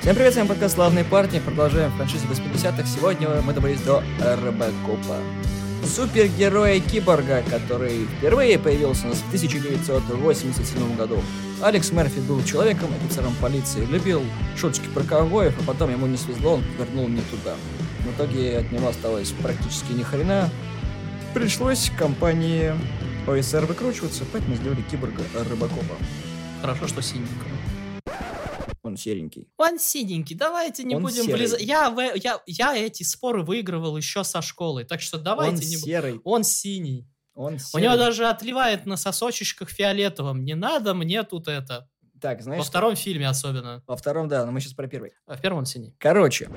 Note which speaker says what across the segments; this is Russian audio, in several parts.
Speaker 1: Всем привет, с вами подкаст «Славные парни». Продолжаем франшизу 80-х. Сегодня мы добрались до Робокопа. Супергероя-киборга, который впервые появился у нас в 1987 году. Алекс Мерфи был человеком, офицером полиции, любил шуточки про ковбоев, а потом ему не свезло, он повернул не туда. В итоге от него осталось практически ни хрена. Пришлось компании ОСР выкручиваться, поэтому сделали киборга Робокопа.
Speaker 2: Хорошо, что синенького.
Speaker 1: Он серенький.
Speaker 2: Он синенький, давайте не
Speaker 1: Он
Speaker 2: будем
Speaker 1: серый.
Speaker 2: влезать. Я, в- я, я эти споры выигрывал еще со школы, так что давайте
Speaker 1: он
Speaker 2: не будем.
Speaker 1: серый.
Speaker 2: Он синий.
Speaker 1: Он
Speaker 2: У
Speaker 1: серый.
Speaker 2: него даже отливает на сосочечках фиолетовым. Не надо мне тут это.
Speaker 1: Так, знаешь,
Speaker 2: Во втором фильме особенно.
Speaker 1: во втором, да, но мы сейчас про первый.
Speaker 2: А в первом он синий.
Speaker 1: Короче,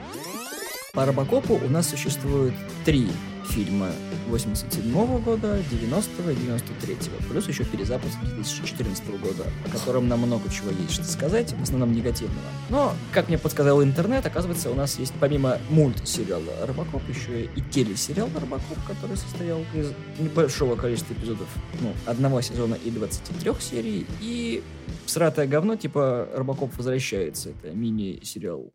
Speaker 1: по Робокопу у нас существует три фильма 87 года, 90 и 93 плюс еще перезапуск 2014 года, о котором нам много чего есть что сказать, в основном негативного. Но, как мне подсказал интернет, оказывается, у нас есть помимо мультсериала Робокоп еще и телесериал Робокоп, который состоял из небольшого количества эпизодов, ну, одного сезона и 23 серий, и сратое говно типа Робокоп возвращается. Это мини-сериал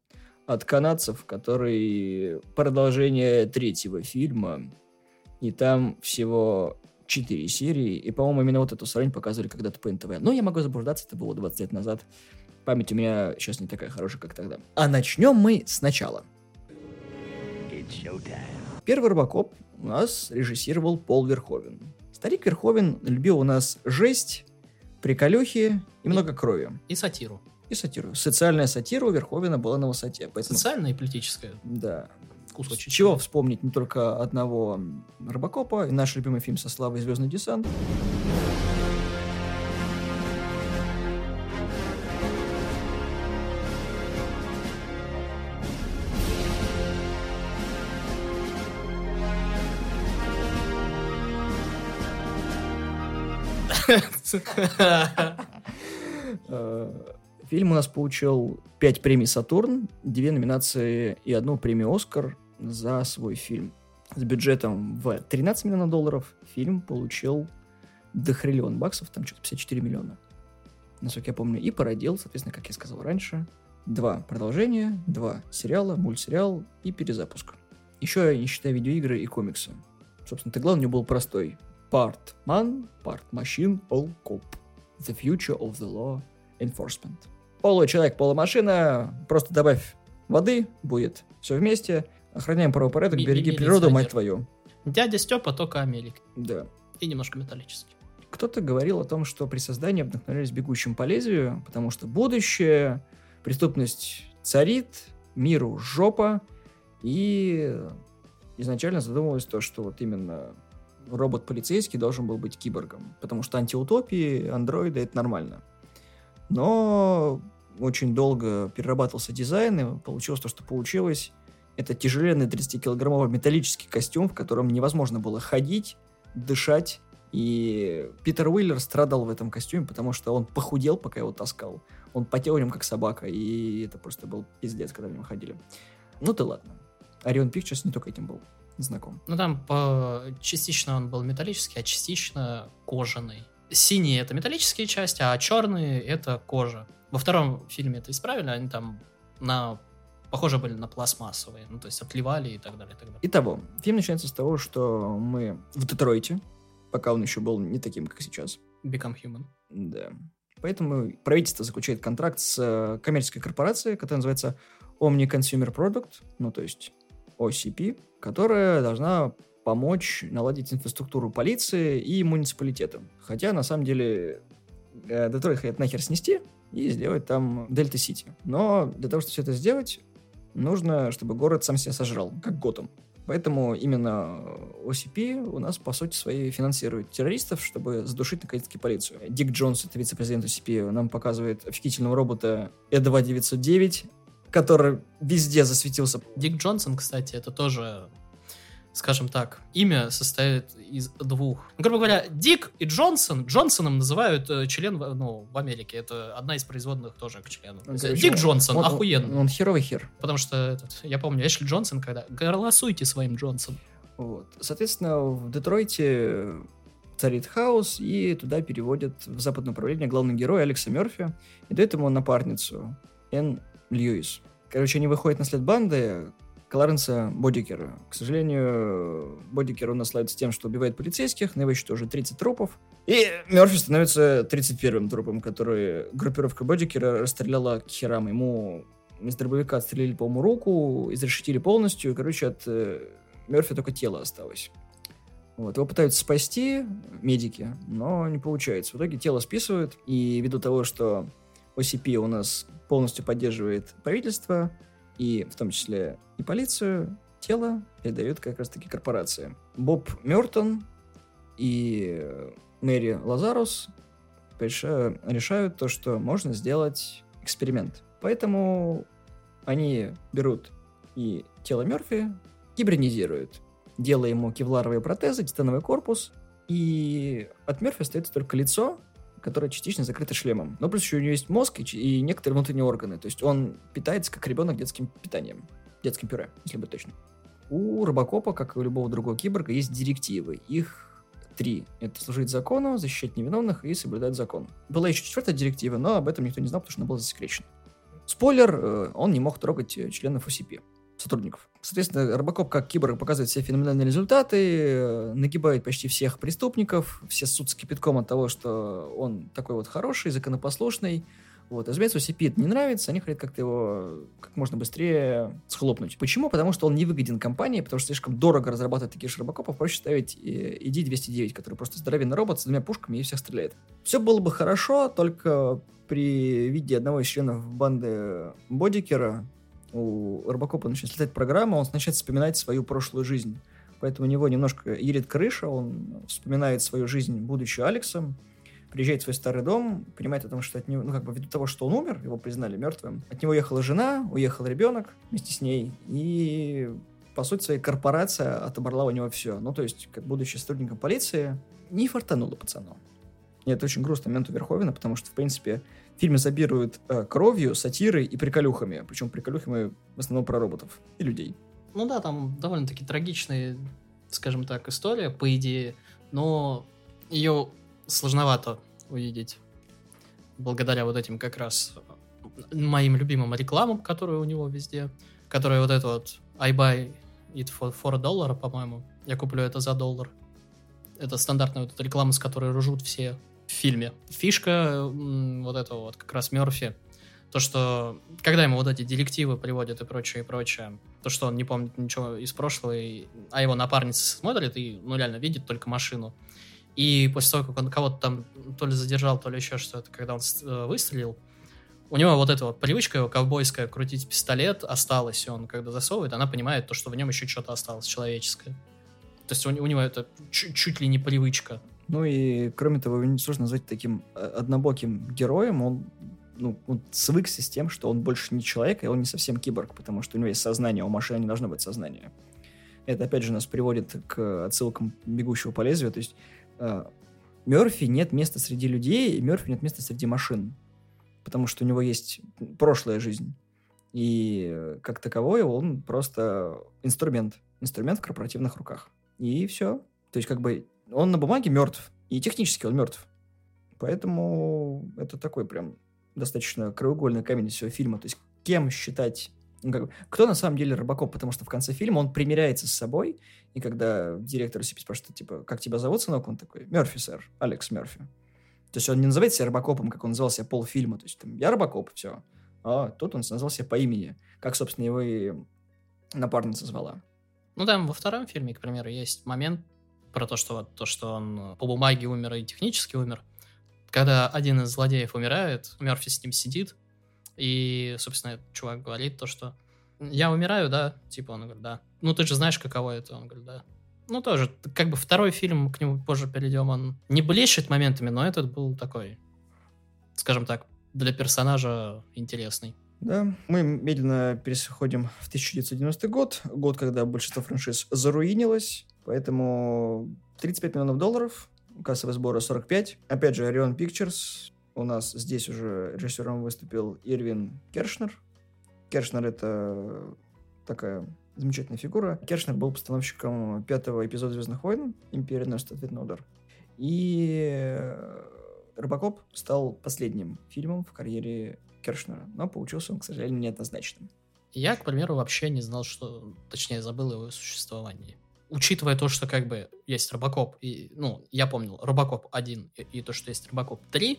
Speaker 1: от канадцев, который продолжение третьего фильма, и там всего четыре серии, и, по-моему, именно вот эту срань показывали когда-то по НТВ. Но я могу заблуждаться, это было 20 лет назад. Память у меня сейчас не такая хорошая, как тогда. А начнем мы сначала. Первый Робокоп у нас режиссировал Пол Верховен. Старик Верховен любил у нас жесть, приколюхи и много крови.
Speaker 2: И сатиру.
Speaker 1: И сатиру. Социальная сатира у Верховена была на высоте. Поэтому,
Speaker 2: Социальная и политическая.
Speaker 1: да.
Speaker 2: Кусочек.
Speaker 1: Чего вспомнить не только одного Робокопа, и наш любимый фильм со Славой «Звездный десант». Фильм у нас получил 5 премий «Сатурн», 2 номинации и одну премию «Оскар» за свой фильм. С бюджетом в 13 миллионов долларов фильм получил дохриллион баксов, там что-то 54 миллиона, насколько я помню, и породил, соответственно, как я сказал раньше, два продолжения, два сериала, мультсериал и перезапуск. Еще не считая видеоигры и комиксы. Собственно, ты главный у него был простой. Part man, part machine, all cop. The future of the law enforcement. Получеловек, полумашина, просто добавь воды, будет все вместе. Охраняем правопорядок,
Speaker 2: Ми-
Speaker 1: береги природу, мать твою.
Speaker 2: Дядя Степа только Амелик.
Speaker 1: Да.
Speaker 2: И немножко металлический.
Speaker 1: Кто-то говорил о том, что при создании вдохновлялись бегущим по лезвию, потому что будущее, преступность царит, миру жопа, и изначально задумывалось то, что вот именно робот-полицейский должен был быть киборгом, потому что антиутопии, андроиды — это нормально. Но очень долго перерабатывался дизайн, и получилось то, что получилось. Это тяжеленный 30-килограммовый металлический костюм, в котором невозможно было ходить, дышать. И Питер Уиллер страдал в этом костюме, потому что он похудел, пока его таскал. Он потел в нем, как собака, и это просто был пиздец, когда в нем ходили. Ну ты ладно. Орион Pictures не только этим был знаком.
Speaker 2: Ну там по... частично он был металлический, а частично кожаный. Синие это металлические части, а черные это кожа. Во втором фильме это исправили, они там на похоже были на пластмассовые, ну то есть отливали и так далее, и так далее.
Speaker 1: Итого, фильм начинается с того, что мы в Детройте, пока он еще был не таким, как сейчас.
Speaker 2: Become Human.
Speaker 1: Да. Поэтому правительство заключает контракт с э, коммерческой корпорацией, которая называется Omni Consumer Product, ну то есть OCP, которая должна помочь наладить инфраструктуру полиции и муниципалитета. Хотя, на самом деле, э, Детройт хотят нахер снести и сделать там Дельта-Сити. Но для того, чтобы все это сделать, нужно, чтобы город сам себя сожрал, как Готэм. Поэтому именно OCP у нас, по сути своей, финансирует террористов, чтобы задушить, наконец-таки, полицию. Дик Джонс, это вице-президент OCP, нам показывает офигительного робота E2-909, который везде засветился.
Speaker 2: Дик Джонсон, кстати, это тоже, скажем так, имя состоит из двух. Ну, грубо говоря, Дик и Джонсон, Джонсоном называют э, член ну, в Америке. Это одна из производных тоже к члену.
Speaker 1: Ну,
Speaker 2: Дик Джонсон,
Speaker 1: Он-
Speaker 2: охуенно.
Speaker 1: Он, он херовый хер.
Speaker 2: Потому что, этот, я помню, Эшли Джонсон, когда голосуйте своим Джонсом.
Speaker 1: Вот. Соответственно, в Детройте царит хаос, и туда переводят в западное управление главный герой Алекса Мерфи, и дает ему напарницу Энн Льюис. Короче, они выходят на след банды Кларенса Бодикера. К сожалению, Бодикер у нас славится тем, что убивает полицейских, на его счету уже 30 трупов. И Мерфи становится 31-м трупом, который группировка Бодикера расстреляла к херам. Ему из дробовика отстрелили, по-моему, руку, изрешетили полностью. И, короче, от э, Мерфи только тело осталось. Вот. Его пытаются спасти медики, но не получается. В итоге тело списывают, и ввиду того, что OCP у нас полностью поддерживает правительство, и в том числе и полицию, тело передают как раз-таки корпорации. Боб Мертон и Мэри Лазарус решают, то, что можно сделать эксперимент. Поэтому они берут и тело Мерфи, гибридизируют, делая ему кевларовые протезы, титановый корпус, и от Мерфи остается только лицо, которая частично закрыта шлемом. Но плюс еще у него есть мозг и, и некоторые внутренние органы. То есть он питается как ребенок детским питанием. Детским пюре, если быть точно. У Робокопа, как и у любого другого киборга, есть директивы. Их три. Это служить закону, защищать невиновных и соблюдать закон. Была еще четвертая директива, но об этом никто не знал, потому что она была засекречена. Спойлер, э, он не мог трогать э, членов ОСП сотрудников. Соответственно, Робокоп как киборг показывает все феноменальные результаты, э, нагибает почти всех преступников, все суд с кипятком от того, что он такой вот хороший, законопослушный. Вот. Разумеется, это не нравится, они хотят как-то его как можно быстрее схлопнуть. Почему? Потому что он не выгоден компании, потому что слишком дорого разрабатывать такие же робокопов, проще ставить ID-209, который просто здоровенный робот с двумя пушками и всех стреляет. Все было бы хорошо, только при виде одного из членов банды Бодикера у Робокопа начинает летать программа, он начинает вспоминать свою прошлую жизнь. Поэтому у него немножко едет крыша, он вспоминает свою жизнь, будучи Алексом, приезжает в свой старый дом, понимает о том, что от него, ну, как бы, ввиду того, что он умер, его признали мертвым, от него уехала жена, уехал ребенок вместе с ней, и, по сути, своей корпорация отобрала у него все. Ну, то есть, как будучи сотрудником полиции, не фартануло пацану. И это очень грустный момент у Верховина, потому что, в принципе, фильм изобилует э, кровью, сатирой и приколюхами. Причем приколюхами в основном про роботов и людей.
Speaker 2: Ну да, там довольно-таки трагичная, скажем так, история, по идее, но ее сложновато увидеть благодаря вот этим как раз моим любимым рекламам, которые у него везде, которые вот это вот I buy it for, for a dollar, по-моему. Я куплю это за доллар. Это стандартная вот эта реклама, с которой ржут все фильме. Фишка вот этого вот как раз Мерфи, то, что когда ему вот эти директивы приводят и прочее, и прочее, то, что он не помнит ничего из прошлого, и, а его напарница смотрит и, ну, реально видит только машину. И после того, как он кого-то там то ли задержал, то ли еще что-то, когда он э, выстрелил, у него вот эта вот привычка его ковбойская крутить пистолет осталась, и он когда засовывает, она понимает то, что в нем еще что-то осталось человеческое. То есть у, у него это чуть, чуть ли не привычка.
Speaker 1: Ну и, кроме того, его несложно назвать таким э, однобоким героем. Он, ну, он свыкся с тем, что он больше не человек, и он не совсем киборг, потому что у него есть сознание, у машины не должно быть сознания. Это, опять же, нас приводит к отсылкам «Бегущего по лезвию». То есть э, Мерфи нет места среди людей, и Мерфи нет места среди машин. Потому что у него есть прошлая жизнь. И э, как таковой он просто инструмент. Инструмент в корпоративных руках. И все. То есть как бы он на бумаге мертв, и технически он мертв. Поэтому это такой прям достаточно краеугольный камень всего фильма. То есть кем считать... Ну, кто на самом деле Робокоп? Потому что в конце фильма он примиряется с собой, и когда директор CP спрашивает, типа, как тебя зовут, сынок? Он такой, Мерфи, сэр, Алекс Мерфи. То есть он не называет себя Робокопом, как он называл себя полфильма. То есть там, я Робокоп, все. А тут он назвал себя по имени, как, собственно, его и напарница звала.
Speaker 2: Ну, там во втором фильме, к примеру, есть момент, про то, что, то, что он э, по бумаге умер и технически умер. Когда один из злодеев умирает, Мерфи с ним сидит, и, собственно, чувак говорит то, что я умираю, да? Типа он говорит, да. Ну, ты же знаешь, каково это? Он говорит, да. Ну, тоже, как бы второй фильм, к нему позже перейдем, он не блещет моментами, но этот был такой, скажем так, для персонажа интересный.
Speaker 1: Да, мы медленно переходим в 1990 год, год, когда большинство франшиз заруинилось, Поэтому 35 миллионов долларов, кассовые сборы 45. Опять же, Orion Pictures. У нас здесь уже режиссером выступил Ирвин Кершнер. Кершнер — это такая замечательная фигура. Кершнер был постановщиком пятого эпизода «Звездных войн» «Империя носит ответный удар». И Робокоп стал последним фильмом в карьере Кершнера, но получился он, к сожалению, неоднозначным.
Speaker 2: Я, к примеру, вообще не знал, что... Точнее, забыл его существование. Учитывая то, что как бы есть Робокоп, и, ну, я помнил Робокоп 1 и, и то, что есть Робокоп 3,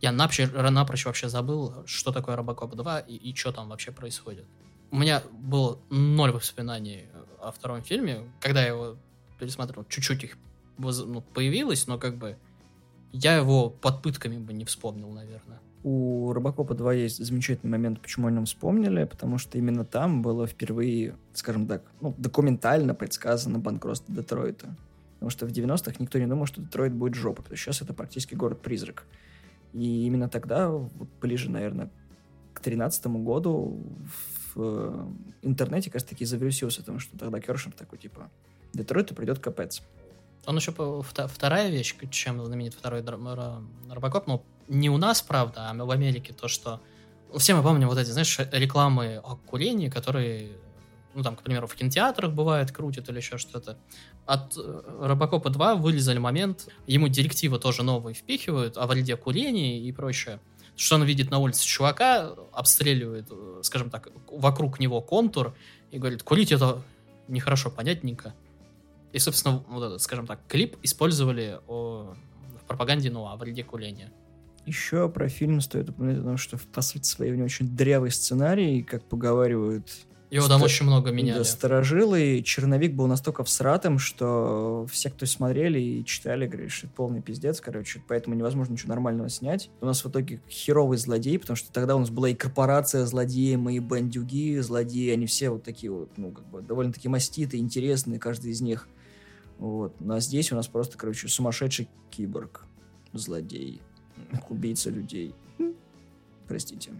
Speaker 2: я напрочь, напрочь вообще забыл, что такое Робокоп 2 и, и что там вообще происходит. У меня было ноль воспоминаний о втором фильме. Когда я его пересматривал, чуть-чуть их ну, появилось, но как бы я его под пытками бы не вспомнил, наверное.
Speaker 1: У Робокопа 2 есть замечательный момент, почему о нем вспомнили, потому что именно там было впервые, скажем так, ну, документально предсказано банкротство Детройта. Потому что в 90-х никто не думал, что Детройт будет жопа, потому что сейчас это практически город-призрак. И именно тогда, вот ближе, наверное, к 13 году в э, интернете, кажется, таки завирусился, потому что тогда Кершер такой, типа, Детройту придет капец.
Speaker 2: Он еще вторая вещь, чем знаменит второй Робокоп, ну, не у нас, правда, а в Америке, то, что все мы помним вот эти, знаешь, рекламы о курении, которые, ну, там, к примеру, в кинотеатрах бывает, крутят или еще что-то. От э, Робокопа 2 вылезали момент, ему директивы тоже новые впихивают о вреде курения и прочее. Что он видит на улице чувака, обстреливает, э, скажем так, вокруг него контур и говорит, курить это нехорошо, понятненько. И, собственно, вот этот, скажем так, клип использовали о, в пропаганде, ну, о вреде курения.
Speaker 1: Еще про фильм стоит упомянуть, потому что, по сути своей, у него очень дрявый сценарий, как поговаривают
Speaker 2: его там очень много меняли. Да,
Speaker 1: сторожилы. Черновик был настолько всратым, что все, кто смотрели и читали, говорят, что это полный пиздец, короче, поэтому невозможно ничего нормального снять. У нас в итоге херовый злодей, потому что тогда у нас была и корпорация злодеев, и бандюги злодеи, они все вот такие вот, ну, как бы, довольно-таки маститые, интересные, каждый из них. Вот. Ну, а здесь у нас просто, короче, сумасшедший киборг. Злодей. Убийца людей. Простите.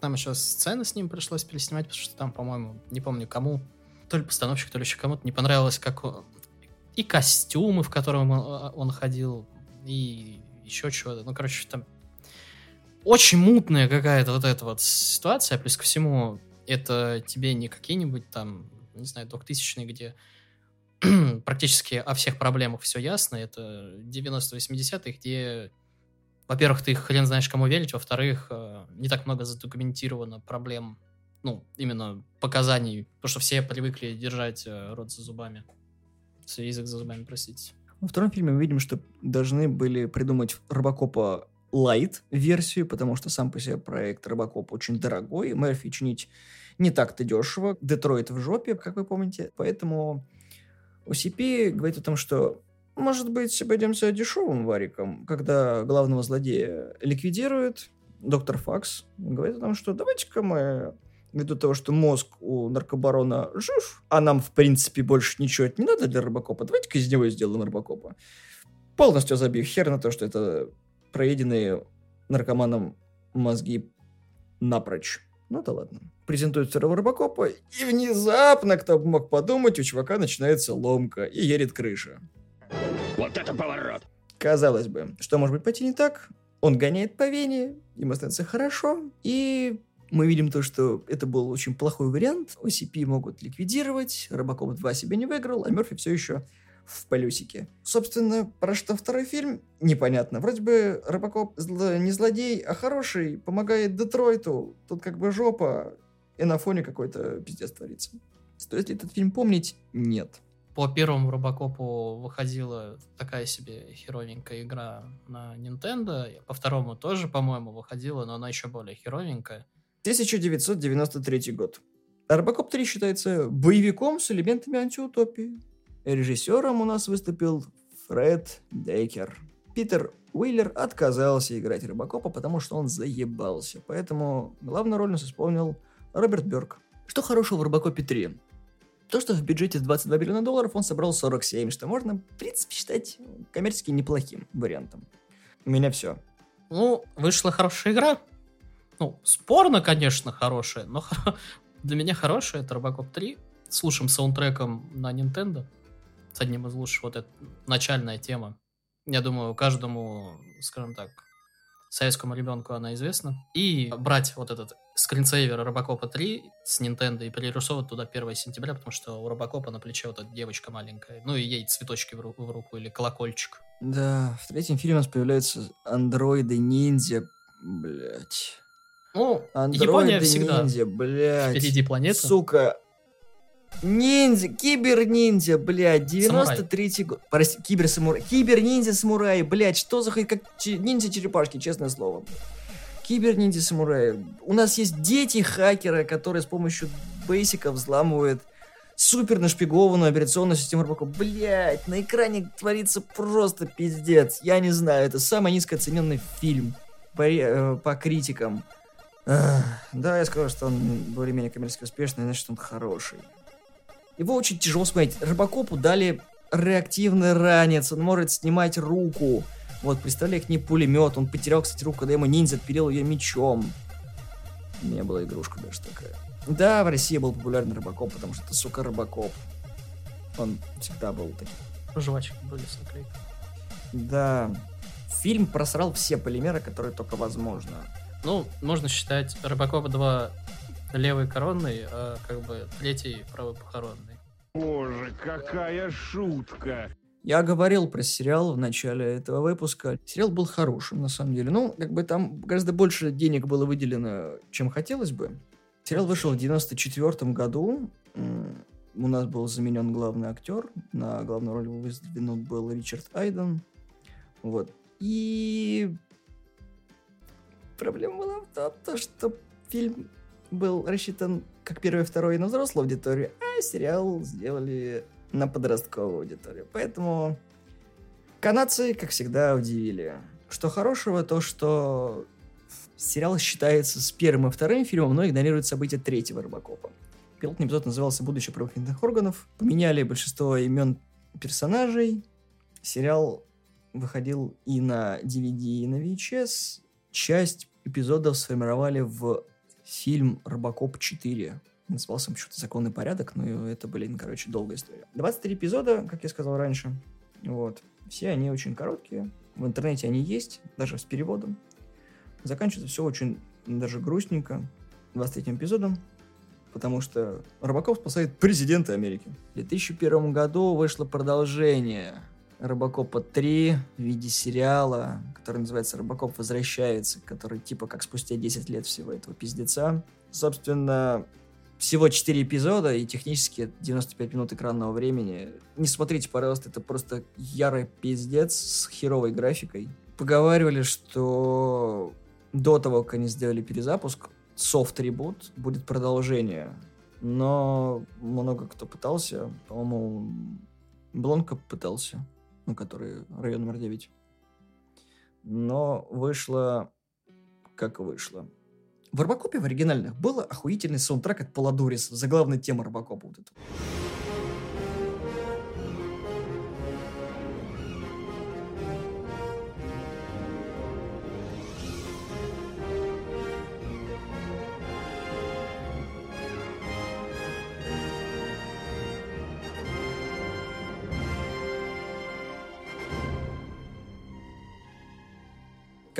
Speaker 2: Нам еще сцены с ним пришлось переснимать, потому что там, по-моему, не помню кому, то ли постановщик, то ли еще кому-то не понравилось, как он... и костюмы, в котором он, он ходил, и еще чего-то. Ну, короче, там очень мутная какая-то вот эта вот ситуация, плюс ко всему, это тебе не какие-нибудь там, не знаю, 2000-е, где практически о всех проблемах все ясно. Это 90-80-х, где, во-первых, ты хрен знаешь, кому верить, во-вторых, э, не так много задокументировано проблем, ну, именно показаний, потому что все привыкли держать э, рот за зубами. Язык за зубами, простите.
Speaker 1: Во втором фильме мы видим, что должны были придумать Робокопа Light версию, потому что сам по себе проект Робокоп очень дорогой, Мерфи чинить не так-то дешево, Детройт в жопе, как вы помните, поэтому OCP говорит о том, что может быть, обойдемся дешевым вариком, когда главного злодея ликвидирует доктор Факс, говорит о том, что давайте-ка мы ввиду того, что мозг у наркобарона жив, а нам, в принципе, больше ничего не надо для Робокопа, давайте-ка из него сделаем Робокопа. Полностью забив хер на то, что это проеденные наркоманом мозги напрочь. Ну да ладно. Презентует второго Робокопа, и внезапно, кто бы мог подумать, у чувака начинается ломка, и едет крыша.
Speaker 3: Вот это поворот!
Speaker 1: Казалось бы, что может быть пойти не так? Он гоняет по Вене, ему становится хорошо, и мы видим то, что это был очень плохой вариант. OCP могут ликвидировать, Робокоп 2 себе не выиграл, а Мерфи все еще в плюсике. Собственно, про что второй фильм, непонятно. Вроде бы Робокоп зло... не злодей, а хороший, помогает Детройту. Тут как бы жопа, и на фоне какой-то пиздец творится. Стоит ли этот фильм помнить? Нет.
Speaker 2: По первому Робокопу выходила такая себе херовенькая игра на Nintendo. По второму тоже, по-моему, выходила, но она еще более херовенькая.
Speaker 1: 1993 год. Робокоп 3 считается боевиком с элементами антиутопии. Режиссером у нас выступил Фред Дейкер. Питер Уиллер отказался играть Робокопа, потому что он заебался. Поэтому главную роль нас исполнил Роберт Бёрк. Что хорошего в Робокопе 3? То, что в бюджете 22 миллиона долларов он собрал 47, что можно, в принципе, считать коммерчески неплохим вариантом. У меня все.
Speaker 2: Ну, вышла хорошая игра. Ну, спорно, конечно, хорошая, но для меня хорошая. Это Робокоп 3 с лучшим саундтреком на Nintendo с одним из лучших, вот эта начальная тема. Я думаю, каждому, скажем так, советскому ребенку она известна. И брать вот этот скринсейвер Робокопа 3 с Nintendo и перерисовывать туда 1 сентября, потому что у Робокопа на плече вот эта девочка маленькая. Ну и ей цветочки в, ру- в руку или колокольчик.
Speaker 1: Да, в третьем фильме у нас появляются андроиды-ниндзя. Блять.
Speaker 2: Ну, Япония всегда
Speaker 1: Андроиды-ниндзя, блять.
Speaker 2: впереди планеты.
Speaker 1: Сука. Ниндзя, кибер-ниндзя, блядь, 93-й год. Прости, кибер-самурай. Кибер-ниндзя-самурай, блядь, что за хуй, как че- ниндзя-черепашки, честное слово. Кибер-ниндзя-самурай. У нас есть дети-хакеры, которые с помощью бейсика взламывают супер нашпигованную операционную систему Робокоп. Блять, на экране творится просто пиздец. Я не знаю, это самый низкооцененный фильм по, э, по критикам. Да, я сказал, что он более-менее коммерчески успешный, значит, он хороший. Его очень тяжело смотреть. Рыбакопу дали реактивный ранец, он может снимать руку. Вот, представляю, как не пулемет. Он потерял, кстати, руку, когда ему ниндзя отпилил ее мечом. У меня была игрушка даже такая. Да, в России был популярный рыбакоп, потому что это, сука, рыбакоп. Он всегда был таким.
Speaker 2: Жвачки были с наклейкой.
Speaker 1: Да. Фильм просрал все полимеры, которые только возможно.
Speaker 2: Ну, можно считать Робокоп 2 левый коронный, а как бы третий правый похоронный.
Speaker 3: Боже, какая шутка!
Speaker 1: Я говорил про сериал в начале этого выпуска. Сериал был хорошим, на самом деле. Ну, как бы там гораздо больше денег было выделено, чем хотелось бы. Сериал вышел в 94 году. У нас был заменен главный актер. На главную роль выдвинут был Ричард Айден. Вот. И проблема была в том, то, что фильм был рассчитан как первый и второй на взрослую аудиторию, а сериал сделали на подростковую аудиторию. Поэтому канадцы, как всегда, удивили. Что хорошего, то что сериал считается с первым и вторым фильмом, но игнорирует события третьего Робокопа. Пилотный эпизод назывался «Будущее правоохранительных органов». Поменяли большинство имен персонажей. Сериал выходил и на DVD, и на VHS. Часть эпизодов сформировали в фильм «Робокоп 4». Назывался он почему-то «Законный порядок», но это, блин, короче, долгая история. 23 эпизода, как я сказал раньше. Вот. Все они очень короткие. В интернете они есть, даже с переводом. Заканчивается все очень даже грустненько 23 эпизодом, потому что Робокоп спасает президента Америки. В 2001 году вышло продолжение Робокопа 3 в виде сериала, который называется «Робокоп возвращается», который типа как спустя 10 лет всего этого пиздеца. Собственно, всего 4 эпизода и технически 95 минут экранного времени. Не смотрите, пожалуйста, это просто ярый пиздец с херовой графикой. Поговаривали, что до того, как они сделали перезапуск, софт-ребут, будет продолжение. Но много кто пытался. По-моему, Блонка пытался, ну, который район номер 9. Но вышло как вышло. В Робокопе в оригинальных был охуительный саундтрек от Поладориса, заглавная тема Робокопа вот это.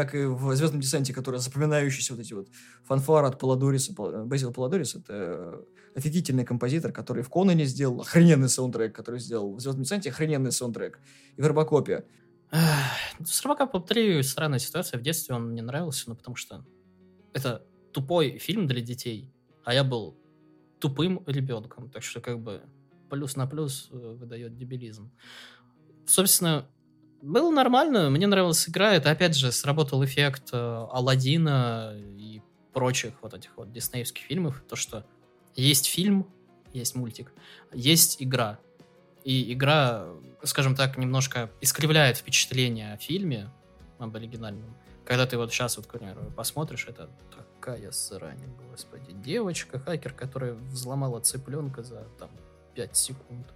Speaker 1: Как и в «Звездном десанте», который запоминающийся вот эти вот фанфары от Поладориса. Пол- Безил Поладорис — это офигительный композитор, который в Конане сделал охрененный саундтрек, который сделал в «Звездном десанте» охрененный саундтрек. И в Робокопе.
Speaker 2: С Робокопом 3 странная ситуация. В детстве он мне нравился, ну, потому что это тупой фильм для детей, а я был тупым ребенком. Так что, как бы, плюс на плюс э, выдает дебилизм. Собственно, было нормально, мне нравилась игра. Это, опять же, сработал эффект э, Алладина и прочих вот этих вот диснеевских фильмов. То, что есть фильм, есть мультик, есть игра. И игра, скажем так, немножко искривляет впечатление о фильме, об оригинальном. Когда ты вот сейчас, вот, к примеру, посмотришь, это такая срань, господи. Девочка, хакер, которая взломала цыпленка за там 5 секунд.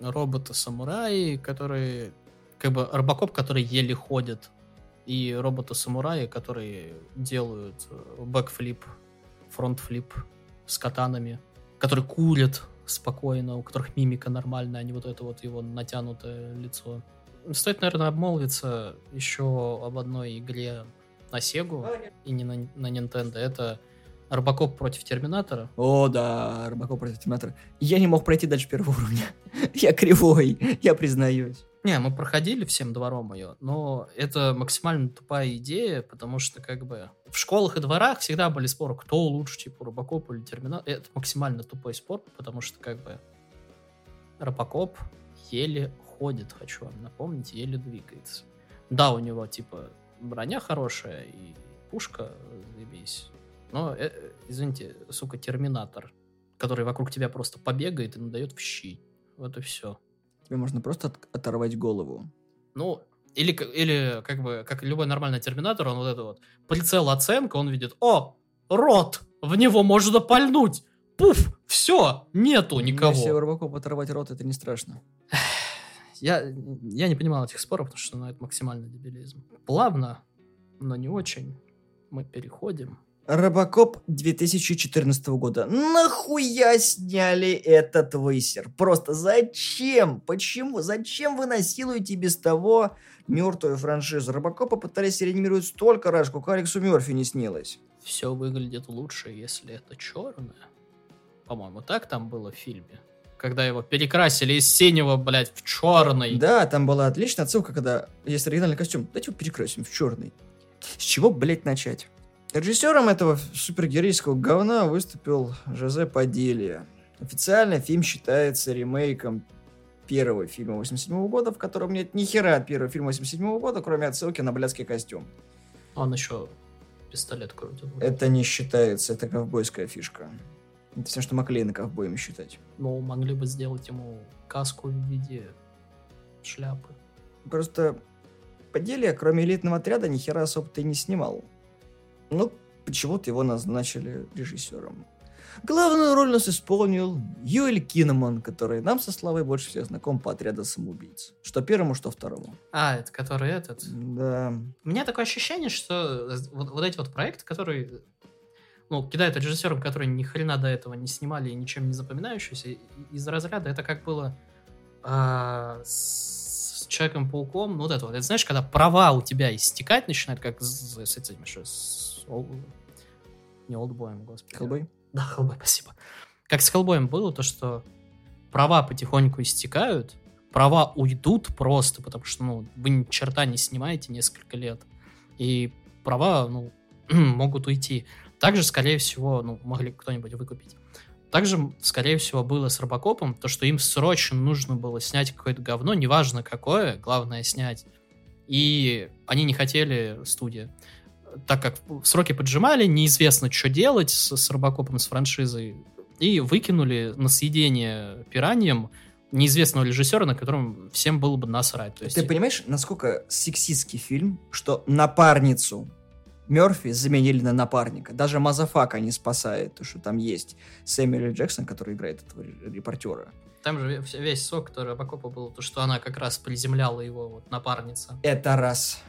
Speaker 2: Роботы-самураи, которые... Как бы робокоп, который еле ходит. И роботы-самураи, которые делают э, backflip, frontflip с катанами. Которые курят спокойно, у которых мимика нормальная, а не вот это вот его натянутое лицо. Стоит, наверное, обмолвиться еще об одной игре на Sega и не на, на Nintendo. Это Робокоп против Терминатора.
Speaker 1: О, да, Робокоп против Терминатора. Я не мог пройти дальше первого уровня. я кривой, я признаюсь.
Speaker 2: Не, мы проходили всем двором ее, но это максимально тупая идея, потому что как бы в школах и дворах всегда были споры, кто лучше, типа Робокоп или Терминатор. Это максимально тупой спор, потому что как бы Робокоп еле ходит, хочу вам напомнить, еле двигается. Да, у него типа броня хорошая и пушка, заебись. Но, э, извините, сука, терминатор, который вокруг тебя просто побегает и надает в щи. Вот и все.
Speaker 1: Тебе можно просто от- оторвать голову.
Speaker 2: Ну, или, или как бы, как любой нормальный терминатор, он вот это вот, прицел оценка, он видит, о, рот, в него можно пальнуть, пуф, все, нету никого.
Speaker 1: Если Робокоп оторвать рот, это не страшно.
Speaker 2: Я, я не понимал этих споров, потому что ну, это максимальный дебилизм. Плавно, но не очень, мы переходим.
Speaker 1: Робокоп 2014 года. Нахуя сняли этот высер? Просто зачем? Почему? Зачем вы насилуете без того мертвую франшизу? Робокопа пытались реанимировать столько раз, сколько Алексу Мерфи не снилось.
Speaker 2: Все выглядит лучше, если это черное. По-моему, так там было в фильме. Когда его перекрасили из синего, блядь, в черный.
Speaker 1: Да, там была отличная отсылка, когда есть оригинальный костюм. Давайте его перекрасим в черный. С чего, блядь, начать? Режиссером этого супергеройского говна выступил Жозе Падилья. Официально фильм считается ремейком первого фильма 87 года, в котором нет ни хера от первого фильма 87 года, кроме отсылки на блядский костюм.
Speaker 2: Он еще пистолет крутил.
Speaker 1: Это не считается, это ковбойская фишка. Это все, что Маклейна ковбоем считать.
Speaker 2: Ну, могли бы сделать ему каску в виде шляпы.
Speaker 1: Просто Падилья, кроме элитного отряда, ни хера особо-то и не снимал. Ну, почему-то его назначили режиссером. Главную роль нас исполнил Юэль Кинеман, который нам со Славой больше всех знаком по отряду самоубийц. Что первому, что второму.
Speaker 2: А, это который этот.
Speaker 1: Да.
Speaker 2: У меня такое ощущение, что вот, вот эти вот проекты, которые ну, кидают режиссерам, которые ни хрена до этого не снимали и ничем не запоминающиеся, из разряда это как было а, с Человеком-пауком, ну вот это вот, это знаешь, когда права у тебя истекать начинают, как с, с этим еще, с Ол- не Олдбоем, господи.
Speaker 1: Хеллбой?
Speaker 2: Да, Хеллбой, спасибо. Как с Хеллбоем было, то что права потихоньку истекают, права уйдут просто, потому что, ну, вы ни черта не снимаете несколько лет, и права, ну, могут уйти. Также, скорее всего, ну, могли кто-нибудь выкупить. Также, скорее всего, было с Робокопом, то, что им срочно нужно было снять какое-то говно, неважно какое, главное снять. И они не хотели, студия, так как сроки поджимали, неизвестно, что делать с, с Робокопом, с франшизой, и выкинули на съедение пираньям неизвестного режиссера, на котором всем было бы насрать. То есть,
Speaker 1: Ты понимаешь, насколько сексистский фильм, что напарницу Мерфи заменили на напарника. Даже motherfucker не спасает, то, что там есть Сэмюэл. Джексон, который играет этого ре- репортера.
Speaker 2: Там же ве- весь сок, который Робокопа был, то, что она как раз приземляла его, вот, напарница.
Speaker 1: Это раз.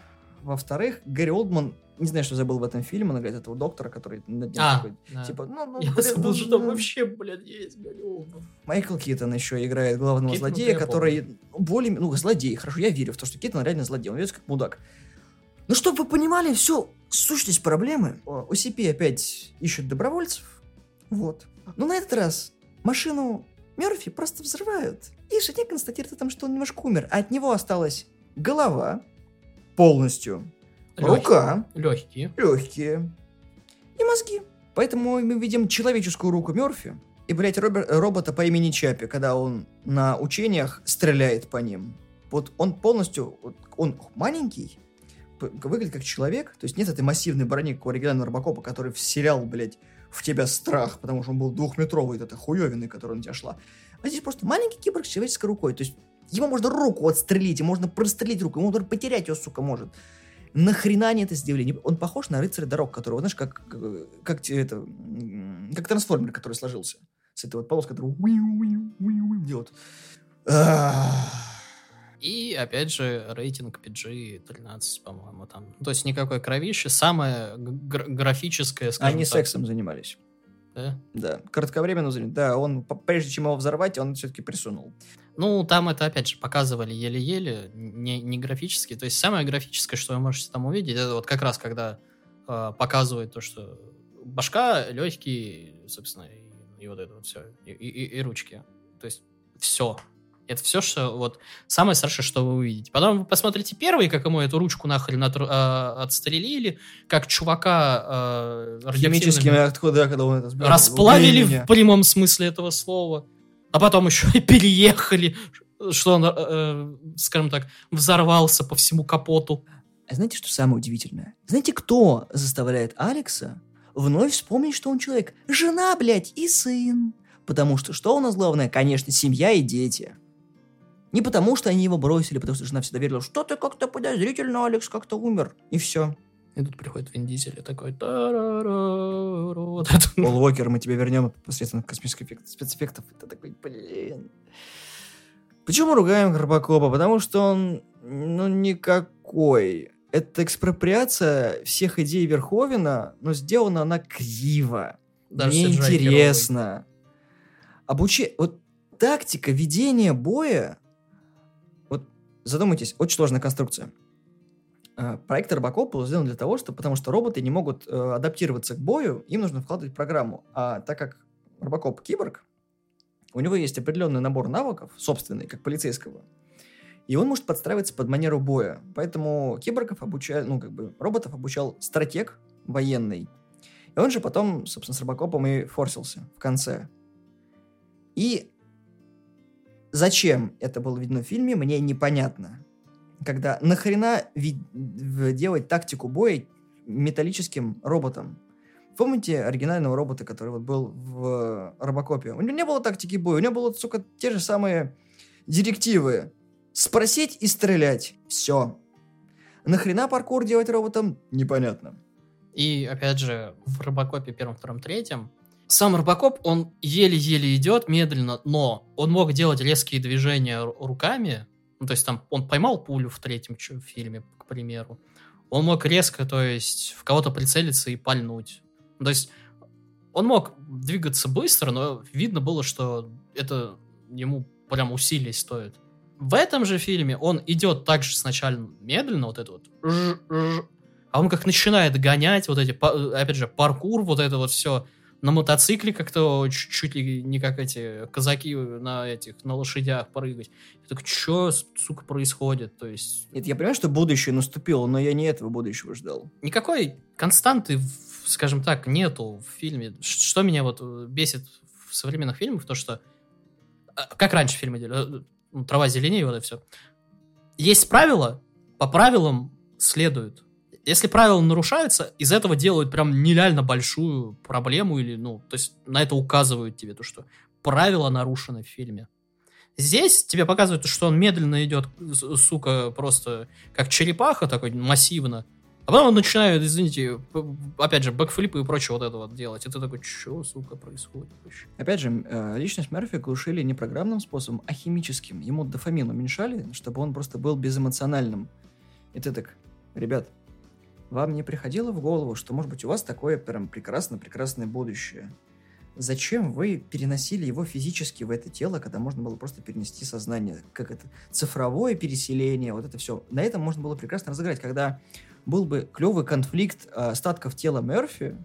Speaker 1: Во-вторых, Гэри Олдман, не знаю, что забыл в этом фильме, он играет этого доктора, который над ним
Speaker 2: А,
Speaker 1: такой,
Speaker 2: да.
Speaker 1: типа, ну, ну,
Speaker 2: Я
Speaker 1: блин,
Speaker 2: забыл,
Speaker 1: ну,
Speaker 2: что там
Speaker 1: ну.
Speaker 2: вообще, блядь, есть, Олдман.
Speaker 1: Майкл Китон еще играет главного
Speaker 2: Китона-то
Speaker 1: злодея, который более, ну, злодей, хорошо, я верю в то, что Китон реально злодей, он ведется как мудак. Ну, чтобы вы понимали всю сущность проблемы, о, OCP опять ищут добровольцев, вот. Но на этот раз машину Мерфи просто взрывают. И жене констатирует о том, что он немножко умер, а от него осталась голова полностью, рука,
Speaker 2: Легкие.
Speaker 1: легкие и мозги. Поэтому мы видим человеческую руку Мерфи и, блядь, робер- робота по имени Чапи, когда он на учениях стреляет по ним. Вот он полностью, он маленький, выглядит как человек, то есть нет этой массивной брони, как у оригинального Робокопа, который вселял, блядь, в тебя страх, потому что он был двухметровый, вот эта хуевина, которая на тебя шла. А здесь просто маленький киборг с человеческой рукой, то есть ему можно руку отстрелить, ему можно прострелить руку, ему можно потерять ее, сука, может. Нахрена они это сделали? Не- Он похож на рыцаря дорог, которого, знаешь, как, как, это, как трансформер, который сложился. С этой вот полоской, который делает. Ах.
Speaker 2: И, опять же, рейтинг PG-13, по-моему, там. То есть никакой кровищи. Самое гра- графическое, скажем
Speaker 1: Они
Speaker 2: так.
Speaker 1: сексом занимались.
Speaker 2: Да?
Speaker 1: Да, кратковременно заняли. Да, он, прежде чем его взорвать, он все-таки присунул.
Speaker 2: Ну, там это, опять же, показывали еле-еле, не, не графически. То есть самое графическое, что вы можете там увидеть, это вот как раз когда э, показывают то, что башка, легкие, собственно, и, и вот это вот все, и, и, и ручки. То есть все. Это все, что вот самое страшное, что вы увидите. Потом вы посмотрите первый, как ему эту ручку нахрен от, э, отстрелили, как чувака э,
Speaker 1: Химическими
Speaker 2: радиоактивными
Speaker 1: отходы, когда он это сбил.
Speaker 2: расплавили в прямом смысле этого слова, а потом еще и переехали, что он, э, э, скажем так, взорвался по всему капоту.
Speaker 1: А знаете, что самое удивительное? Знаете, кто заставляет Алекса вновь вспомнить, что он человек? Жена, блядь, и сын. Потому что что у нас главное? Конечно, семья и дети. Не потому, что они его бросили, потому что жена всегда верила, что ты как-то подозрительно, Алекс как-то умер. И все.
Speaker 2: И тут приходит Вин Дизель и такой... Вот.
Speaker 1: Пол Уокер, мы тебя вернем посредством космических эффект- спецэффектов. Это такой, блин. Почему ругаем Горбакопа? Потому что он, ну, никакой. Это экспроприация всех идей Верховина, но сделана она криво.
Speaker 2: Даже
Speaker 1: неинтересно. Обучи... Вот тактика ведения боя... Вот задумайтесь, очень сложная конструкция. Э, Проект Робокоп был сделан для того, что, потому что роботы не могут э, адаптироваться к бою, им нужно вкладывать программу. А так как Робокоп киборг, у него есть определенный набор навыков, собственный, как полицейского, и он может подстраиваться под манеру боя. Поэтому киборгов обучал, ну, как бы, роботов обучал стратег военный. И он же потом, собственно, с Робокопом и форсился в конце. И зачем это было видно в фильме, мне непонятно. Когда нахрена делать тактику боя металлическим роботом? Помните оригинального робота, который вот был в Робокопе? У него не было тактики боя, у него было, сука, те же самые директивы. Спросить и стрелять. Все. Нахрена паркур делать роботом? Непонятно.
Speaker 2: И, опять же, в Робокопе первом, втором, третьем сам Робокоп, он еле-еле идет, медленно, но он мог делать резкие движения ру- руками. Ну, то есть там он поймал пулю в третьем фильме, к примеру. Он мог резко, то есть, в кого-то прицелиться и пальнуть. Ну, То есть он мог двигаться быстро, но видно было, что это ему прям усилий стоит. В этом же фильме он идет также сначала медленно, вот это вот, а он как начинает гонять вот эти, па- опять же, паркур, вот это вот все на мотоцикле как-то чуть, ли не как эти казаки на этих, на лошадях прыгать. Я так, что, сука, происходит? То есть
Speaker 1: Это я понимаю, что будущее наступило, но я не этого будущего ждал.
Speaker 2: никакой константы, скажем так, нету в фильме. Что меня вот э, бесит в современных фильмах, то что, э, как раньше фильмы делали, э, трава зеленее, вот это все. Есть правила, по правилам следуют. Если правила нарушаются, из этого делают прям нереально большую проблему или, ну, то есть на это указывают тебе, то, что правила нарушены в фильме. Здесь тебе показывают, что он медленно идет, сука, просто как черепаха такой массивно, а потом он начинает, извините, опять же, бэкфлипы и прочее вот это вот делать. Ты такой, что, сука, происходит вообще?
Speaker 1: Опять же, э, личность Мерфи глушили не программным способом, а химическим. Ему дофамин уменьшали, чтобы он просто был безэмоциональным. И ты так, ребят, вам не приходило в голову, что, может быть, у вас такое прям прекрасно-прекрасное будущее? Зачем вы переносили его физически в это тело, когда можно было просто перенести сознание? Как это? Цифровое переселение, вот это все. На этом можно было прекрасно разыграть, когда был бы клевый конфликт э, остатков тела Мерфи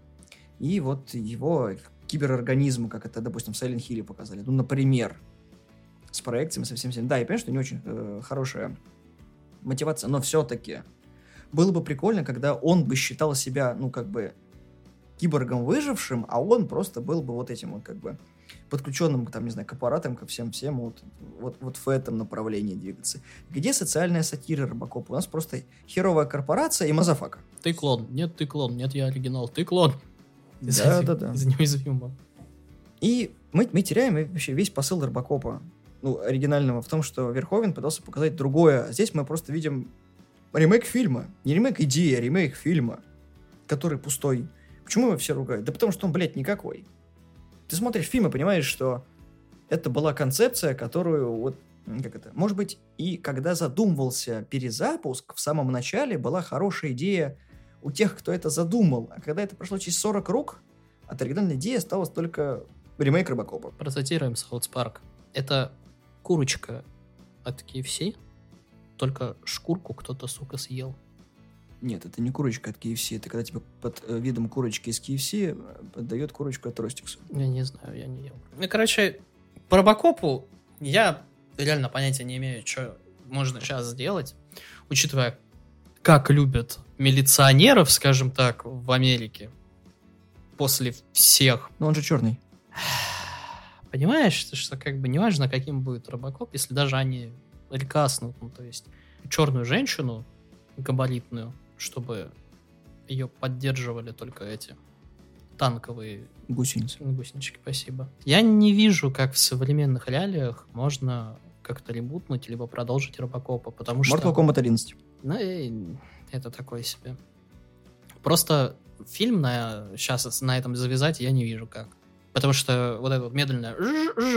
Speaker 1: и вот его киберорганизма, как это, допустим, в Silent Hill показали. Ну, например, с проекциями, со всем всем. Да, я понимаю, что не очень э, хорошая мотивация, но все-таки было бы прикольно, когда он бы считал себя, ну, как бы, киборгом выжившим, а он просто был бы вот этим вот, как бы, подключенным, там, не знаю, к аппаратам, ко всем-всем, вот, вот, вот в этом направлении двигаться. Где социальная сатира Робокопа? У нас просто херовая корпорация и мазафака.
Speaker 2: Ты клон. Нет, ты клон. Нет, я оригинал. Ты клон. Из-
Speaker 1: Да-да-да.
Speaker 2: Из неуязвимого.
Speaker 1: И мы, мы теряем вообще весь посыл Робокопа, ну, оригинального, в том, что Верховен пытался показать другое. А здесь мы просто видим ремейк фильма. Не ремейк идеи, а ремейк фильма, который пустой. Почему его все ругают? Да потому что он, блядь, никакой. Ты смотришь фильм и понимаешь, что это была концепция, которую вот как это, может быть, и когда задумывался перезапуск, в самом начале была хорошая идея у тех, кто это задумал. А когда это прошло через 40 рук, от оригинальной идеи осталось только ремейк Робокопа.
Speaker 2: Процитируем Саутс Парк. Это курочка от KFC, только шкурку кто-то, сука, съел.
Speaker 1: Нет, это не курочка от KFC. Это когда тебе под э, видом курочки из KFC э, поддает курочку от Ростикса.
Speaker 2: Я не знаю, я не ел. Ну, короче, по Робокопу я реально понятия не имею, что можно сейчас сделать, учитывая, как любят милиционеров, скажем так, в Америке после всех.
Speaker 1: Но он же черный.
Speaker 2: Понимаешь, что, что как бы неважно, каким будет Робокоп, если даже они рекаснут, ну, то есть черную женщину габаритную, чтобы ее поддерживали только эти танковые
Speaker 1: Гусеницы.
Speaker 2: гусенички, спасибо. Я не вижу, как в современных реалиях можно как-то ребутнуть, либо продолжить Робокопа, потому что...
Speaker 1: Mortal Kombat 11.
Speaker 2: Ну, и это такое себе. Просто фильм на, сейчас на этом завязать я не вижу как. Потому что вот это вот медленно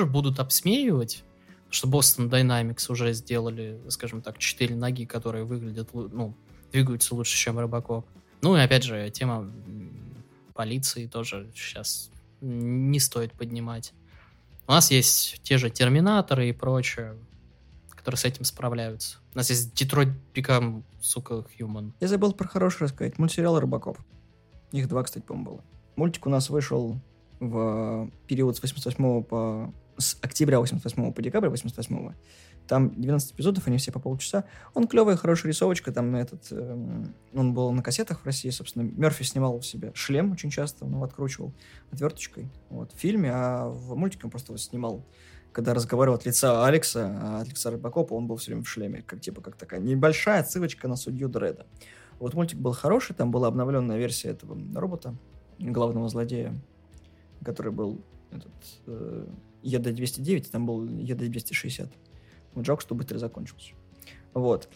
Speaker 2: будут обсмеивать, что Boston Dynamics уже сделали, скажем так, четыре ноги, которые выглядят, ну, двигаются лучше, чем Робокоп. Ну и опять же, тема полиции тоже сейчас не стоит поднимать. У нас есть те же Терминаторы и прочее, которые с этим справляются. У нас есть Detroit Become, сука, Human.
Speaker 1: Я забыл про хороший рассказать. Мультсериал Робокоп. Их два, кстати, по-моему, было. Мультик у нас вышел в период с 88 по... с октября 88 по декабрь 88 Там 12 эпизодов, они все по полчаса. Он клевая, хорошая рисовочка. Там этот... эм, он был на кассетах в России, собственно. Мерфи снимал в себе шлем очень часто, он его откручивал отверточкой. Вот, в фильме, а в мультике он просто снимал когда разговаривал от лица Алекса, а от лица Робокопа, он был все время в шлеме, как типа как такая небольшая отсылочка на судью Дреда. Вот мультик был хороший, там была обновленная версия этого робота, главного злодея, который был этот, э, ЕД-209, а там был ЕД-260. Вот жалко, что быстро закончился. Вот.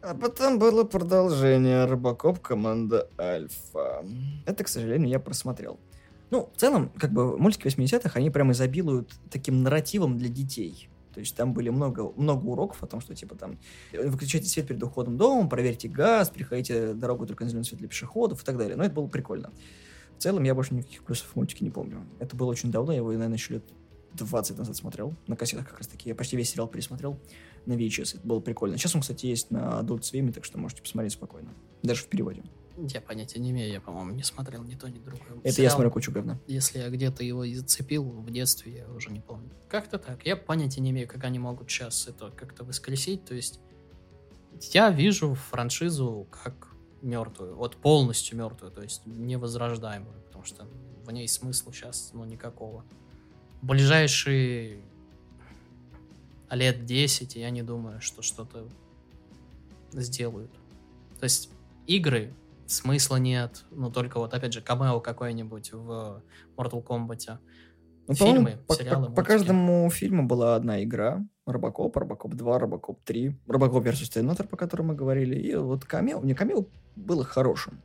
Speaker 1: А потом было продолжение Робокоп Команда Альфа. Это, к сожалению, я просмотрел. Ну, в целом, как бы мультики 80-х, они прям изобилуют таким нарративом для детей. То есть там были много, много уроков о том, что типа там выключайте свет перед уходом дома, проверьте газ, переходите дорогу только на зеленый свет для пешеходов и так далее. Но это было прикольно. В целом я больше никаких плюсов в мультике не помню. Это было очень давно, я его, наверное, еще лет 20 назад смотрел. На кассетах как раз таки. Я почти весь сериал пересмотрел на VHS. Это было прикольно. Сейчас он, кстати, есть на Adult Swim, так что можете посмотреть спокойно. Даже в переводе.
Speaker 2: Я понятия не имею, я, по-моему, не смотрел ни то, ни другое.
Speaker 1: Это я
Speaker 2: Сериал,
Speaker 1: смотрю кучу говна.
Speaker 2: Если я где-то его и зацепил в детстве, я уже не помню. Как-то так. Я понятия не имею, как они могут сейчас это как-то воскресить. То есть я вижу франшизу как мертвую. Вот полностью мертвую, то есть невозрождаемую. Потому что в ней смысла сейчас ну, никакого. Ближайшие лет 10 я не думаю, что что-то сделают. То есть игры смысла нет. Ну, только вот, опять же, камео какое-нибудь в Mortal Kombat.
Speaker 1: Ну,
Speaker 2: Фильмы,
Speaker 1: по,
Speaker 2: сериалы,
Speaker 1: по- по каждому фильму была одна игра. Робокоп, Робокоп 2, Робокоп 3, Робокоп versus Терминатор, по которому мы говорили. И вот камео, не камео было хорошим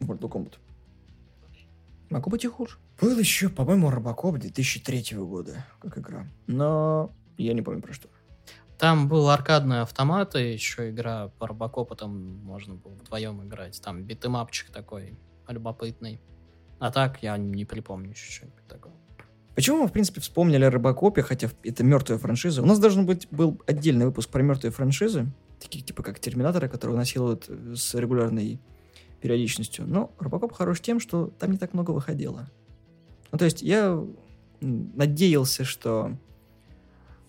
Speaker 1: в Mortal Kombat. Могу быть и хуже. Был еще, по-моему, Робокоп 2003 года, как игра. Но я не помню про что.
Speaker 2: Там был аркадный автомат, и еще игра по Робокопу, там можно было вдвоем играть. Там битэмапчик такой любопытный. А так я не припомню еще что-нибудь такого.
Speaker 1: Почему мы, в принципе, вспомнили о Робокопе, хотя это мертвая франшиза? У нас должен быть был отдельный выпуск про мертвые франшизы, такие типа как Терминаторы, которые насилуют э, с регулярной периодичностью. Но Робокоп хорош тем, что там не так много выходило. Ну, то есть я надеялся, что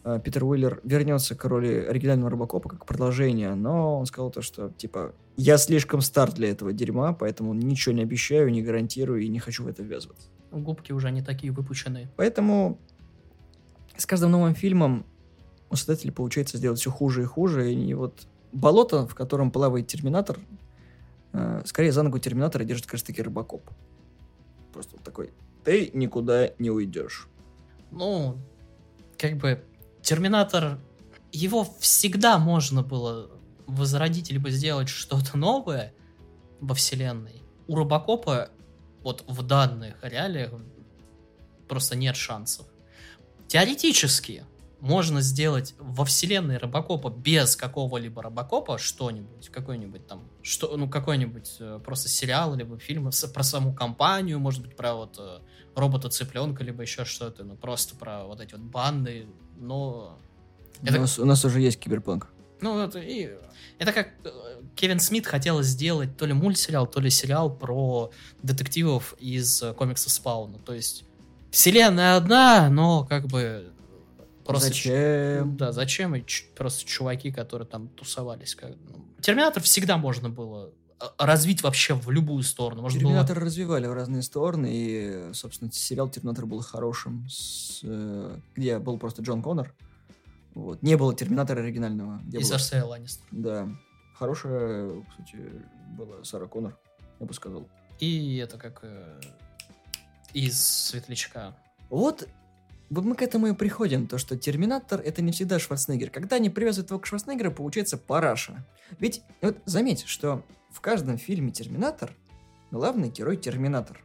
Speaker 1: э, Питер Уиллер вернется к роли оригинального Робокопа как продолжение, но он сказал то, что, типа, я слишком стар для этого дерьма, поэтому ничего не обещаю, не гарантирую и не хочу в это ввязываться.
Speaker 2: Губки уже не такие выпущенные.
Speaker 1: Поэтому с каждым новым фильмом у создателей получается сделать все хуже и хуже. И вот болото, в котором плавает Терминатор, скорее за ногу Терминатора держит как раз таки Рыбакоп. Просто вот такой, ты никуда не уйдешь.
Speaker 2: Ну, как бы Терминатор, его всегда можно было возродить либо сделать что-то новое во вселенной. У Робокопа вот в данных реалиях просто нет шансов. Теоретически можно сделать во вселенной Робокопа без какого-либо Робокопа что-нибудь, какой-нибудь там, что, ну какой-нибудь э, просто сериал либо фильм про саму компанию, может быть про вот э, робота цыпленка либо еще что-то, ну просто про вот эти вот банды, но
Speaker 1: У
Speaker 2: Это-
Speaker 1: нас, у нас уже есть киберпанк.
Speaker 2: Ну, это, и, это как э, Кевин Смит хотел сделать то ли мультсериал, то ли сериал про детективов из комиксов Спауна. То есть вселенная одна, но как бы просто...
Speaker 1: Зачем?
Speaker 2: Да, зачем? И просто чуваки, которые там тусовались. Как... ну, Терминатор всегда можно было э, развить вообще в любую сторону. Можно было-
Speaker 1: Терминатор развивали в разные стороны, и, собственно, сериал Терминатор был хорошим, с, э, где был просто Джон Коннор. Вот. Не было Терминатора оригинального. Где
Speaker 2: из
Speaker 1: было-
Speaker 2: Арсея Ланнистер.
Speaker 1: Да. Хорошая, кстати, была Сара Коннор, я бы сказал.
Speaker 2: И это как э, из Светлячка.
Speaker 1: Вот, вот мы к этому и приходим, то, что Терминатор это не всегда Шварценеггер. Когда они привязывают его к Шварценеггеру, получается параша. Ведь, вот заметь, что в каждом фильме Терминатор главный герой Терминатор.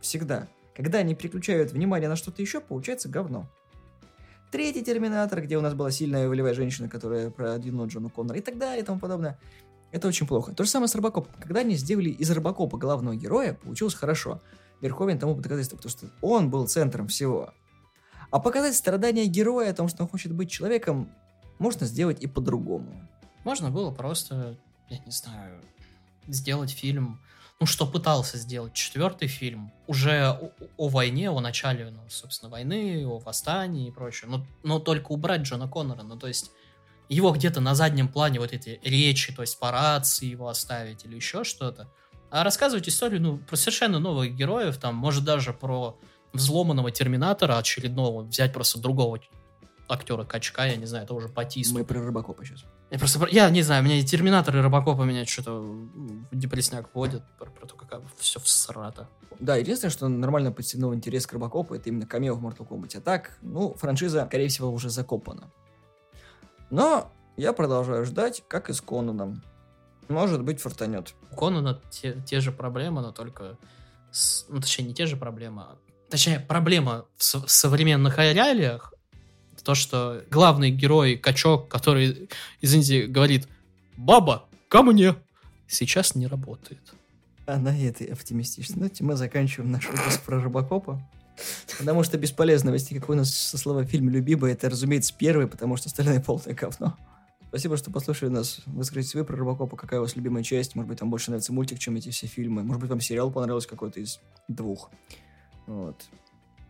Speaker 1: Всегда. Когда они переключают внимание на что-то еще, получается говно. Третий Терминатор, где у нас была сильная волевая женщина, которая продвинула Джона Коннора и так далее и тому подобное. Это очень плохо. То же самое с Робокопом. Когда они сделали из Робокопа главного героя, получилось хорошо. Верховен тому доказательство, потому что он был центром всего. А показать страдания героя о том, что он хочет быть человеком, можно сделать и по-другому.
Speaker 2: Можно было просто, я не знаю, сделать фильм, ну, что пытался сделать четвертый фильм, уже о, о войне, о начале, ну, собственно, войны, о восстании и прочее, но, но только убрать Джона Коннора, ну, то есть его где-то на заднем плане вот эти речи, то есть по рации его оставить или еще что-то, а рассказывать историю, ну, про совершенно новых героев, там, может, даже про взломанного Терминатора очередного, взять просто другого актера Качка, я не знаю, это уже Батисту.
Speaker 1: Мы про Робокопа сейчас.
Speaker 2: Я просто, про- я не знаю, меня и Терминатор, и Робокопа меня что-то в депрессняк вводят, про, про то, как все всрато.
Speaker 1: Да, единственное, что нормально подстегнул интерес к Робокопу, это именно камео в Mortal Kombat. А так, ну, франшиза, скорее всего, уже закопана. Но я продолжаю ждать, как и с Конаном. Может быть, фортанет.
Speaker 2: У Конана те, те же проблемы, но только... с- ну, точнее, не те же проблемы, а- Точнее, проблема в, в современных реалиях, то, что главный герой, качок, который, извините, говорит «Баба, ко мне!» сейчас не работает.
Speaker 1: А на этой оптимистичной ноте мы заканчиваем наш выпуск про Робокопа. Потому что бесполезно вести какой у нас со слова фильм любимый. Это, разумеется, первый, потому что остальные полное говно. Спасибо, что послушали нас. Выскажите вы про Робокопа, какая у вас любимая часть. Может быть, вам больше нравится мультик, чем эти все фильмы. Может быть, вам сериал понравился какой-то из двух. Вот.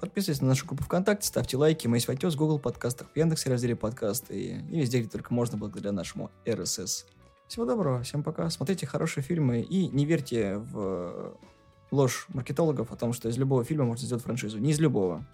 Speaker 1: Подписывайтесь на нашу группу ВКонтакте, ставьте лайки. Мы есть в iTunes, Google подкастах, в Яндексе разделе подкасты и, и везде, где только можно, благодаря нашему RSS. Всего доброго, всем пока. Смотрите хорошие фильмы и не верьте в ложь маркетологов о том, что из любого фильма можно сделать франшизу. Не из любого.